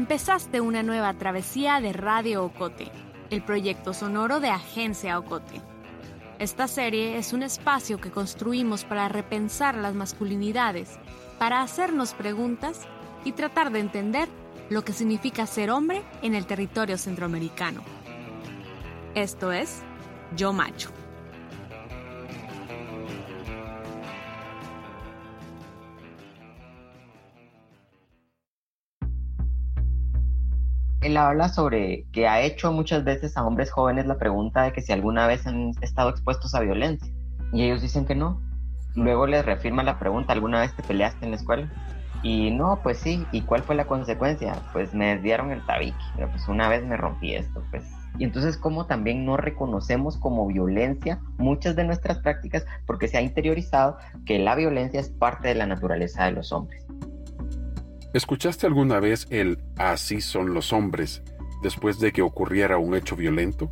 empezaste una nueva travesía de Radio Ocote, el proyecto sonoro de Agencia Ocote. Esta serie es un espacio que construimos para repensar las masculinidades, para hacernos preguntas y tratar de entender lo que significa ser hombre en el territorio centroamericano. Esto es Yo Macho. Él habla sobre que ha hecho muchas veces a hombres jóvenes la pregunta de que si alguna vez han estado expuestos a violencia. Y ellos dicen que no. Luego les reafirma la pregunta, ¿alguna vez te peleaste en la escuela? Y no, pues sí. ¿Y cuál fue la consecuencia? Pues me desviaron el tabique. Pues una vez me rompí esto, pues. Y entonces como también no reconocemos como violencia muchas de nuestras prácticas porque se ha interiorizado que la violencia es parte de la naturaleza de los hombres. ¿Escuchaste alguna vez el así son los hombres después de que ocurriera un hecho violento?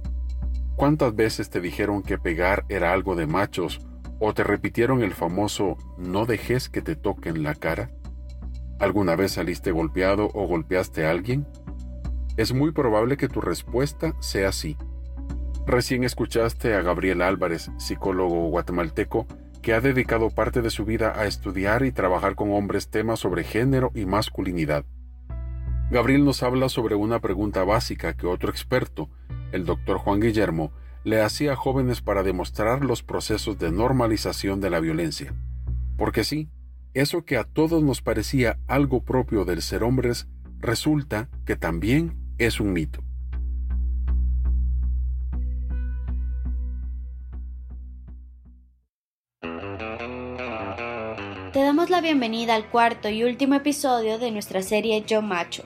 ¿Cuántas veces te dijeron que pegar era algo de machos o te repitieron el famoso no dejes que te toquen la cara? ¿Alguna vez saliste golpeado o golpeaste a alguien? Es muy probable que tu respuesta sea sí. Recién escuchaste a Gabriel Álvarez, psicólogo guatemalteco, que ha dedicado parte de su vida a estudiar y trabajar con hombres temas sobre género y masculinidad. Gabriel nos habla sobre una pregunta básica que otro experto, el doctor Juan Guillermo, le hacía a jóvenes para demostrar los procesos de normalización de la violencia. Porque sí, eso que a todos nos parecía algo propio del ser hombres, resulta que también es un mito. Damos la bienvenida al cuarto y último episodio de nuestra serie Yo Macho,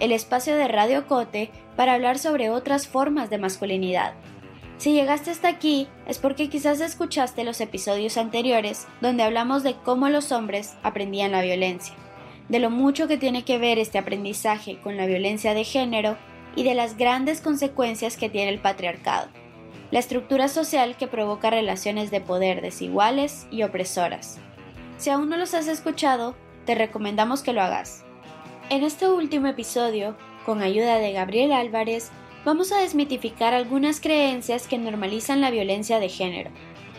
el espacio de Radio Cote para hablar sobre otras formas de masculinidad. Si llegaste hasta aquí es porque quizás escuchaste los episodios anteriores donde hablamos de cómo los hombres aprendían la violencia, de lo mucho que tiene que ver este aprendizaje con la violencia de género y de las grandes consecuencias que tiene el patriarcado, la estructura social que provoca relaciones de poder desiguales y opresoras. Si aún no los has escuchado, te recomendamos que lo hagas. En este último episodio, con ayuda de Gabriel Álvarez, vamos a desmitificar algunas creencias que normalizan la violencia de género.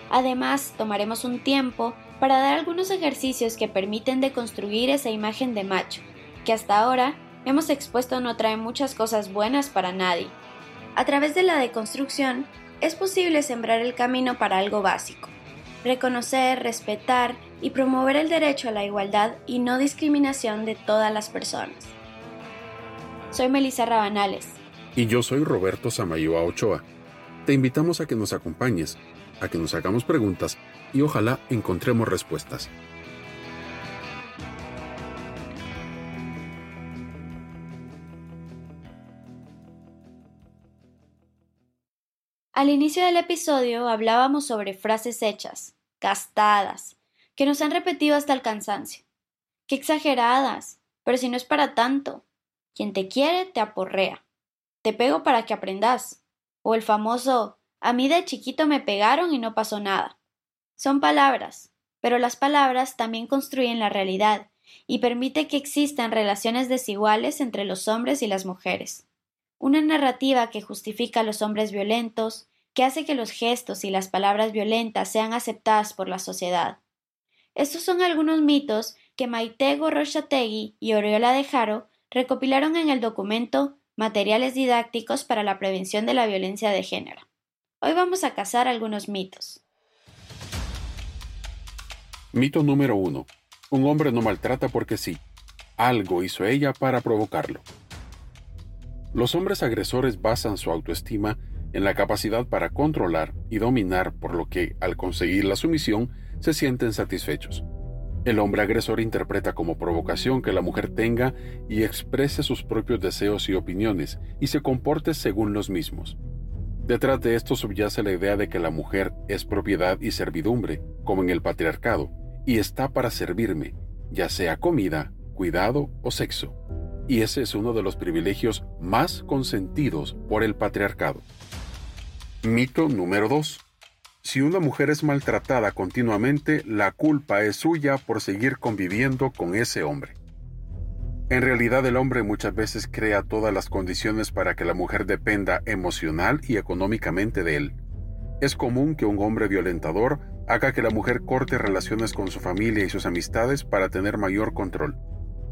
Además, tomaremos un tiempo para dar algunos ejercicios que permiten deconstruir esa imagen de macho, que hasta ahora hemos expuesto no trae muchas cosas buenas para nadie. A través de la deconstrucción, es posible sembrar el camino para algo básico, reconocer, respetar y promover el derecho a la igualdad y no discriminación de todas las personas. Soy Melissa Rabanales. Y yo soy Roberto Samayoa Ochoa. Te invitamos a que nos acompañes, a que nos hagamos preguntas y ojalá encontremos respuestas. Al inicio del episodio hablábamos sobre frases hechas, gastadas, que nos han repetido hasta el cansancio. Qué exageradas, pero si no es para tanto. Quien te quiere te aporrea. Te pego para que aprendas. O el famoso a mí de chiquito me pegaron y no pasó nada. Son palabras, pero las palabras también construyen la realidad y permite que existan relaciones desiguales entre los hombres y las mujeres. Una narrativa que justifica a los hombres violentos, que hace que los gestos y las palabras violentas sean aceptadas por la sociedad. Estos son algunos mitos que Maite Gorrochategui y Oriola de Jaro recopilaron en el documento Materiales didácticos para la prevención de la violencia de género. Hoy vamos a cazar algunos mitos. Mito número 1. Un hombre no maltrata porque sí. Algo hizo ella para provocarlo. Los hombres agresores basan su autoestima en la capacidad para controlar y dominar, por lo que, al conseguir la sumisión, se sienten satisfechos. El hombre agresor interpreta como provocación que la mujer tenga y exprese sus propios deseos y opiniones y se comporte según los mismos. Detrás de esto subyace la idea de que la mujer es propiedad y servidumbre, como en el patriarcado, y está para servirme, ya sea comida, cuidado o sexo. Y ese es uno de los privilegios más consentidos por el patriarcado. Mito número 2. Si una mujer es maltratada continuamente, la culpa es suya por seguir conviviendo con ese hombre. En realidad el hombre muchas veces crea todas las condiciones para que la mujer dependa emocional y económicamente de él. Es común que un hombre violentador haga que la mujer corte relaciones con su familia y sus amistades para tener mayor control.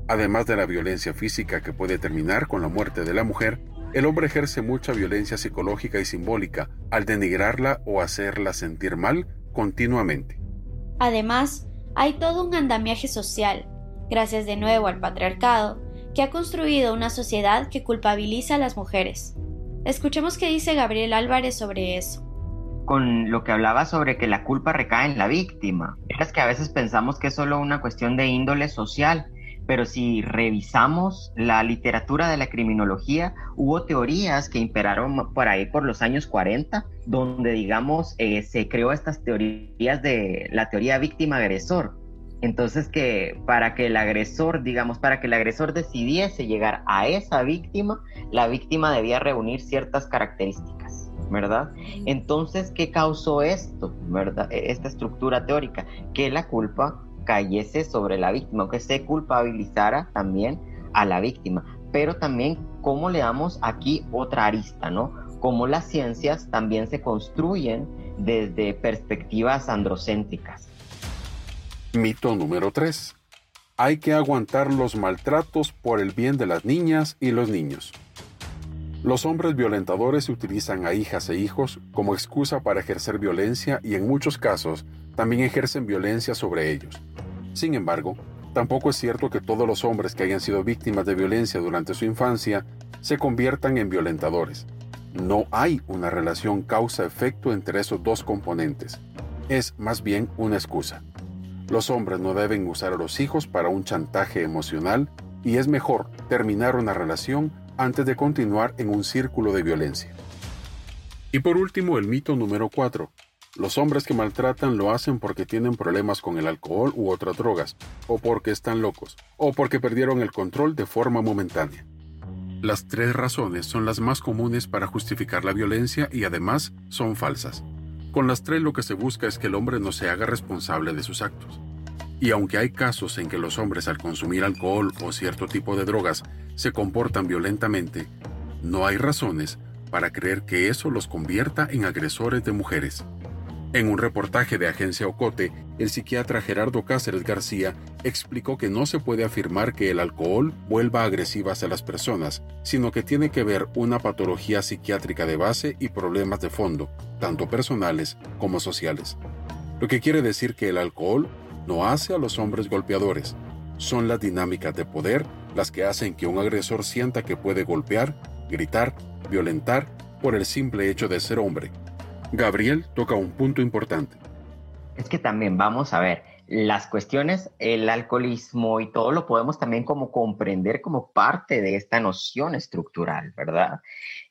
Además de la violencia física que puede terminar con la muerte de la mujer, el hombre ejerce mucha violencia psicológica y simbólica al denigrarla o hacerla sentir mal continuamente. Además, hay todo un andamiaje social gracias de nuevo al patriarcado, que ha construido una sociedad que culpabiliza a las mujeres. Escuchemos qué dice Gabriel Álvarez sobre eso. Con lo que hablaba sobre que la culpa recae en la víctima. Es que a veces pensamos que es solo una cuestión de índole social, pero si revisamos la literatura de la criminología, hubo teorías que imperaron por ahí por los años 40, donde digamos eh, se creó estas teorías de la teoría víctima-agresor, entonces que para que el agresor, digamos, para que el agresor decidiese llegar a esa víctima, la víctima debía reunir ciertas características, ¿verdad? Entonces, ¿qué causó esto, verdad? E, esta estructura teórica, que la culpa cayese sobre la víctima, que se culpabilizara también a la víctima, pero también cómo le damos aquí otra arista, ¿no? Cómo las ciencias también se construyen desde perspectivas androcéntricas Mito número 3. Hay que aguantar los maltratos por el bien de las niñas y los niños. Los hombres violentadores utilizan a hijas e hijos como excusa para ejercer violencia y en muchos casos también ejercen violencia sobre ellos. Sin embargo, tampoco es cierto que todos los hombres que hayan sido víctimas de violencia durante su infancia se conviertan en violentadores. No hay una relación causa-efecto entre esos dos componentes. Es más bien una excusa. Los hombres no deben usar a los hijos para un chantaje emocional y es mejor terminar una relación antes de continuar en un círculo de violencia. Y por último, el mito número 4. Los hombres que maltratan lo hacen porque tienen problemas con el alcohol u otras drogas, o porque están locos, o porque perdieron el control de forma momentánea. Las tres razones son las más comunes para justificar la violencia y además son falsas. Con las tres lo que se busca es que el hombre no se haga responsable de sus actos. Y aunque hay casos en que los hombres al consumir alcohol o cierto tipo de drogas se comportan violentamente, no hay razones para creer que eso los convierta en agresores de mujeres. En un reportaje de Agencia Ocote, el psiquiatra Gerardo Cáceres García explicó que no se puede afirmar que el alcohol vuelva agresivas a las personas, sino que tiene que ver una patología psiquiátrica de base y problemas de fondo, tanto personales como sociales. Lo que quiere decir que el alcohol no hace a los hombres golpeadores, son las dinámicas de poder las que hacen que un agresor sienta que puede golpear, gritar, violentar por el simple hecho de ser hombre Gabriel toca un punto importante. Es que también vamos a ver, las cuestiones, el alcoholismo y todo lo podemos también como comprender como parte de esta noción estructural, ¿verdad?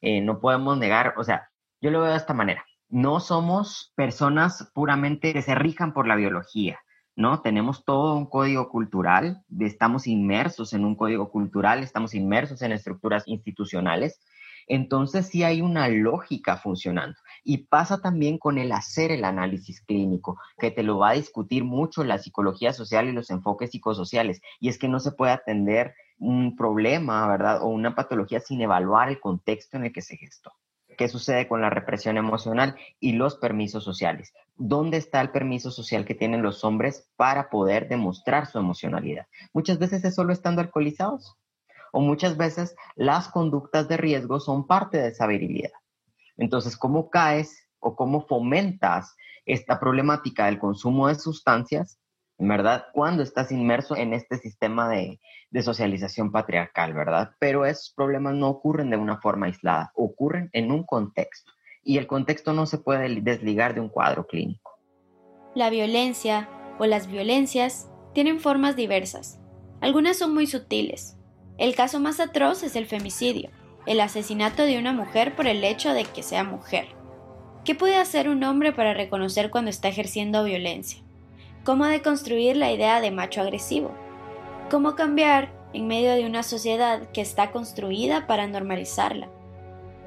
Eh, no podemos negar, o sea, yo lo veo de esta manera, no somos personas puramente que se rijan por la biología, ¿no? Tenemos todo un código cultural, estamos inmersos en un código cultural, estamos inmersos en estructuras institucionales entonces sí hay una lógica funcionando. Y pasa también con el hacer el análisis clínico, que te lo va a discutir mucho la psicología social y los enfoques psicosociales. Y es que no se puede atender un problema, ¿verdad? O una patología sin evaluar el contexto en el que se gestó. ¿Qué sucede con la represión emocional y los permisos sociales? ¿Dónde está el permiso social que tienen los hombres para poder demostrar su emocionalidad? Muchas veces es solo estando alcoholizados o muchas veces las conductas de riesgo son parte de esa virilidad. Entonces, ¿cómo caes o cómo fomentas esta problemática del consumo de sustancias, en verdad, cuando estás inmerso en este sistema de, socialización patriarcal, verdad? Pero esos problemas no ocurren de una forma aislada, ocurren en un contexto y el contexto no se puede desligar de un cuadro clínico. La violencia o las violencias tienen formas diversas. Algunas son muy sutiles, el caso más atroz es el femicidio, el asesinato de una mujer por el hecho de que sea mujer. ¿Qué puede hacer un hombre para reconocer cuando está ejerciendo violencia? ¿Cómo deconstruir la idea de macho agresivo? ¿Cómo cambiar en medio de una sociedad que está construida para normalizarla?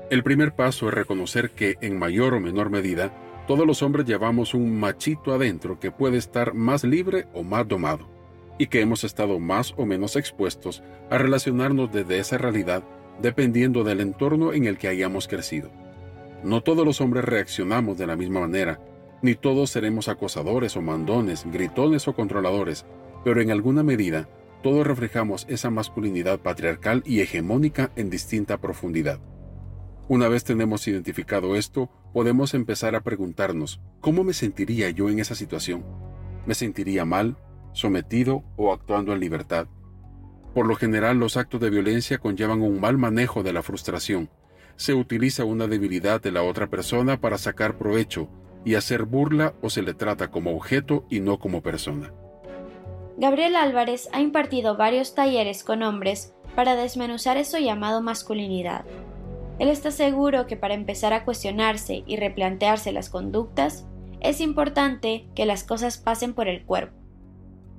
El primer paso es reconocer que, en mayor o menor medida, todos los hombres llevamos un machito adentro que puede estar más libre o más domado. y que hemos estado más o menos expuestos a relacionarnos desde esa realidad dependiendo del entorno en el que hayamos crecido. No todos los hombres reaccionamos de la misma manera, ni todos seremos acosadores o mandones, gritones o controladores, pero en alguna medida todos reflejamos esa masculinidad patriarcal y hegemónica en distinta profundidad. Una vez tenemos identificado esto, podemos empezar a preguntarnos, ¿cómo me sentiría yo en esa situación? ¿Me sentiría mal, sometido o actuando en libertad? Por lo general, los actos de violencia conllevan un mal manejo de la frustración. Se utiliza una debilidad de la otra persona para sacar provecho y hacer burla o se le trata como objeto y no como persona. Gabriel Álvarez ha impartido varios talleres con hombres para desmenuzar eso llamado masculinidad. Él está seguro que para empezar a cuestionarse y replantearse las conductas, es importante que las cosas pasen por el cuerpo.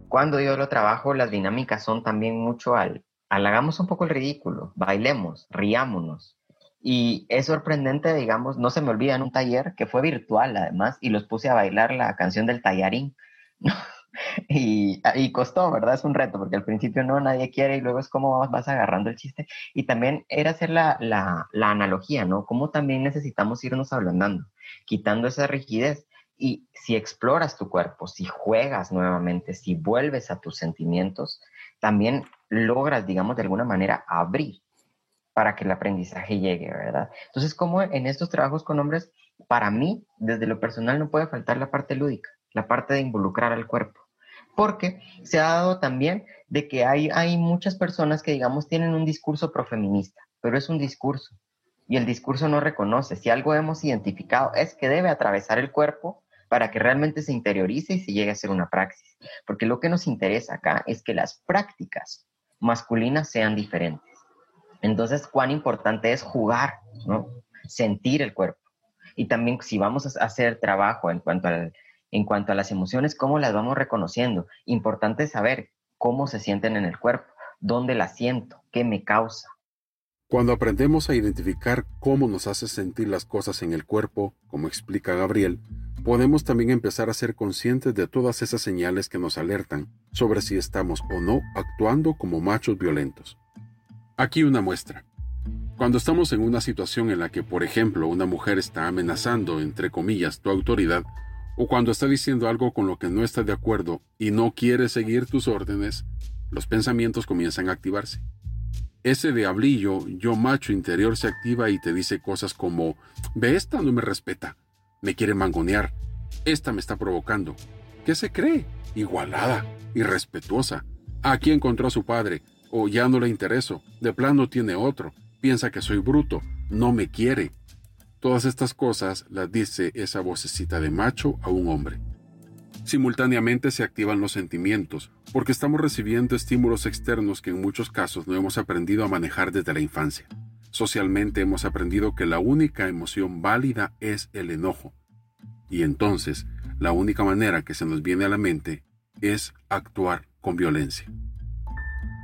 Cuando yo lo trabajo, las dinámicas son también mucho al, al un poco el ridículo, bailemos, riámonos. Y es sorprendente, digamos, no se me olvida en un taller que fue virtual además, y los puse a bailar la canción del tallarín. y, y, costó, ¿verdad? Es un reto, porque al principio no, nadie quiere y luego es como vas, vas agarrando el chiste. Y también era hacer la, la, la analogía, ¿no? Cómo también necesitamos irnos ablandando, quitando esa rigidez. Y si exploras tu cuerpo, si juegas nuevamente, si vuelves a tus sentimientos, también logras, digamos, de alguna manera abrir para que el aprendizaje llegue, ¿verdad? Entonces, como en estos trabajos con hombres, para mí, desde lo personal, no puede faltar la parte lúdica, la parte de involucrar al cuerpo. Porque se ha dado también de que hay, hay muchas personas que, digamos, tienen un discurso profeminista, pero es un discurso. Y el discurso no reconoce. Si algo hemos identificado es que debe atravesar el cuerpo para que realmente se interiorice y se llegue a ser una praxis. Porque lo que nos interesa acá es que las prácticas masculinas sean diferentes. Entonces, cuán importante es jugar, ¿no? Sentir el cuerpo. Y también si vamos a hacer trabajo en cuanto, en cuanto a las emociones, ¿cómo las vamos reconociendo? Importante saber cómo se sienten en el cuerpo, dónde las siento, qué me causa. Cuando aprendemos a identificar cómo nos hace sentir las cosas en el cuerpo, como explica Gabriel, podemos también empezar a ser conscientes de todas esas señales que nos alertan sobre si estamos o no actuando como machos violentos. Aquí una muestra. Cuando estamos en una situación en la que, por ejemplo, una mujer está amenazando, entre comillas, tu autoridad, o cuando está diciendo algo con lo que no está de acuerdo y no quiere seguir tus órdenes, los pensamientos comienzan a activarse. Ese diablillo, yo macho interior, se activa y te dice cosas como, ve esta no me respeta, me quiere mangonear. Esta me está provocando. ¿Qué se cree? Igualada, irrespetuosa. Aquí encontró a su padre, o ya no le intereso, de plano tiene otro, piensa que soy bruto, no me quiere. Todas estas cosas las dice esa vocecita de macho a un hombre. Simultáneamente se activan los sentimientos, porque estamos recibiendo estímulos externos que en muchos casos no hemos aprendido a manejar desde la infancia. Socialmente hemos aprendido que la única emoción válida es el enojo. Y entonces, la única manera que se nos viene a la mente es actuar con violencia.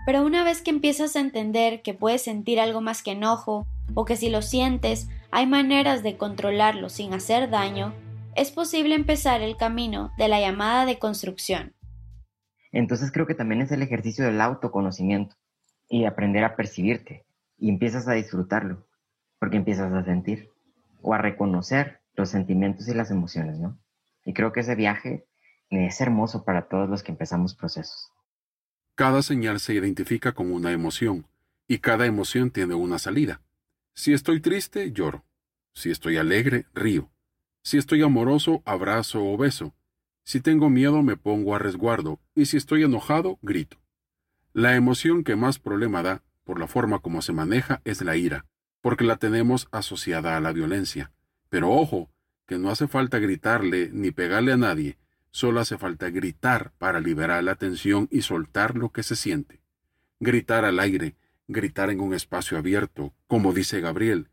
Pero una vez que empiezas a entender que puedes sentir algo más que enojo, o que si lo sientes hay maneras de controlarlo sin hacer daño, es posible empezar el camino de la llamada de construcción. Entonces creo que también es el ejercicio del autoconocimiento y aprender a percibirte, y empiezas a disfrutarlo, porque empiezas a sentir o a reconocer los sentimientos y las emociones, ¿no? Y creo que ese viaje es hermoso para todos los que empezamos procesos. Cada señal se identifica con una emoción, y cada emoción tiene una salida. Si estoy triste, lloro. Si estoy alegre, río. Si estoy amoroso, abrazo o beso. Si tengo miedo, me pongo a resguardo, y si estoy enojado, grito. La emoción que más problema da por la forma como se maneja es la ira, porque la tenemos asociada a la violencia. Pero ojo, que no hace falta gritarle ni pegarle a nadie, solo hace falta gritar para liberar la tensión y soltar lo que se siente. Gritar al aire, gritar en un espacio abierto, como dice Gabriel.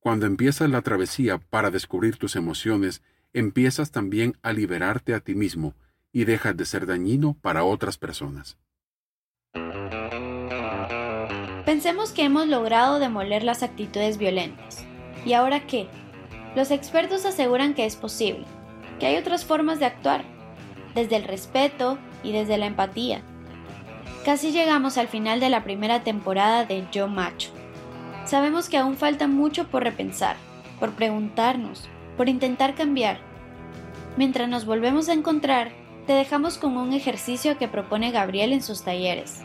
Cuando empiezas la travesía para descubrir tus emociones, empiezas también a liberarte a ti mismo y dejas de ser dañino para otras personas. Pensemos que hemos logrado demoler las actitudes violentas. ¿Y ahora qué? Los expertos aseguran que es posible, que hay otras formas de actuar, desde el respeto y desde la empatía. Casi llegamos al final de la primera temporada de Yo Macho. Sabemos que aún falta mucho por repensar, por preguntarnos, por intentar cambiar. Mientras nos volvemos a encontrar, te dejamos con un ejercicio que propone Gabriel en sus talleres.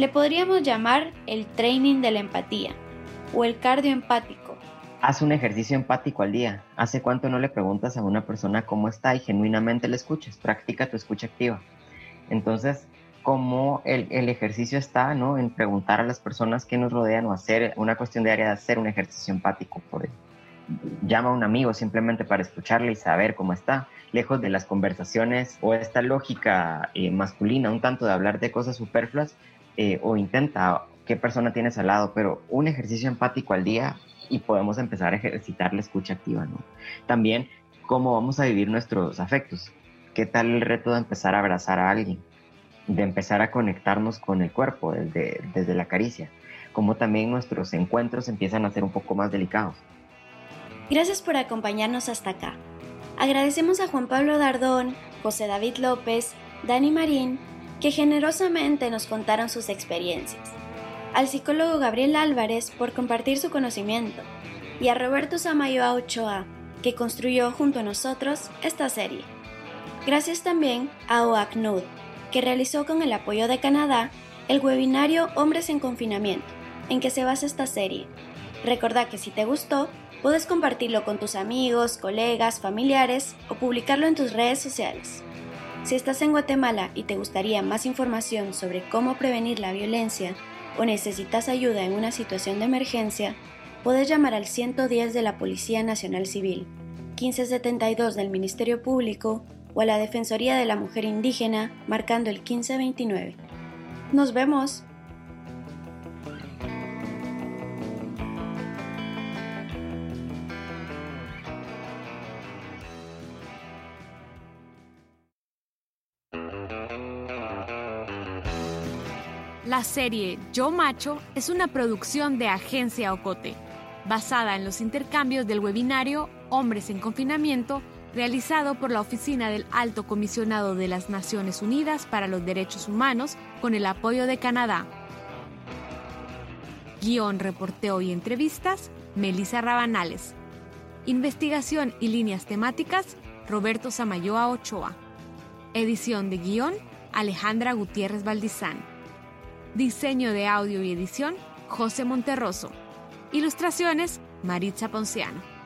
Le podríamos llamar el training de la empatía o el cardio empático. Haz un ejercicio empático al día. ¿Hace cuánto no le preguntas a una persona cómo está y genuinamente le escuchas? Practica tu escucha activa. Entonces, como el, el, ejercicio está ¿no? en preguntar a las personas que nos rodean o hacer una cuestión diaria de hacer un ejercicio empático por. Llama a un amigo simplemente para escucharle y saber cómo está, lejos de las conversaciones o esta lógica eh, masculina, un tanto de hablar de cosas superfluas, eh, o intenta qué persona tienes al lado, pero un ejercicio empático al día y podemos empezar a ejercitar la escucha activa, ¿no? También cómo vamos a vivir nuestros afectos. ¿Qué tal el reto de empezar a abrazar a alguien? De empezar a conectarnos con el cuerpo desde, desde la caricia. Cómo también nuestros encuentros empiezan a ser un poco más delicados. Gracias por acompañarnos hasta acá. Agradecemos a Juan Pablo Dardón, José David López, Dani Marín, que generosamente nos contaron sus experiencias al psicólogo Gabriel Álvarez por compartir su conocimiento y a Roberto Samayoa Ochoa, que construyó junto a nosotros esta serie. Gracias también a OACNUD, que realizó con el apoyo de Canadá el webinario Hombres en Confinamiento, en que se basa esta serie. Recordá que si te gustó, puedes compartirlo con tus amigos, colegas, familiares o publicarlo en tus redes sociales. Si estás en Guatemala y te gustaría más información sobre cómo prevenir la violencia o necesitas ayuda en una situación de emergencia, puedes llamar al 110 de la Policía Nacional Civil, 1572 del Ministerio Público o a la Defensoría de la Mujer Indígena marcando el 1529. Nos vemos. Serie Yo Macho es una producción de Agencia Ocote, basada en los intercambios del webinario Hombres en Confinamiento, realizado por la Oficina del Alto Comisionado de las Naciones Unidas para los Derechos Humanos con el apoyo de Canadá. Guión, reporteo y entrevistas, Melissa Rabanales. Investigación y líneas temáticas, Roberto Samayoa Ochoa. Edición de guion, Alejandra Gutiérrez Valdizán. Diseño de audio y edición, José Monterroso. Ilustraciones, Maritza Ponciano.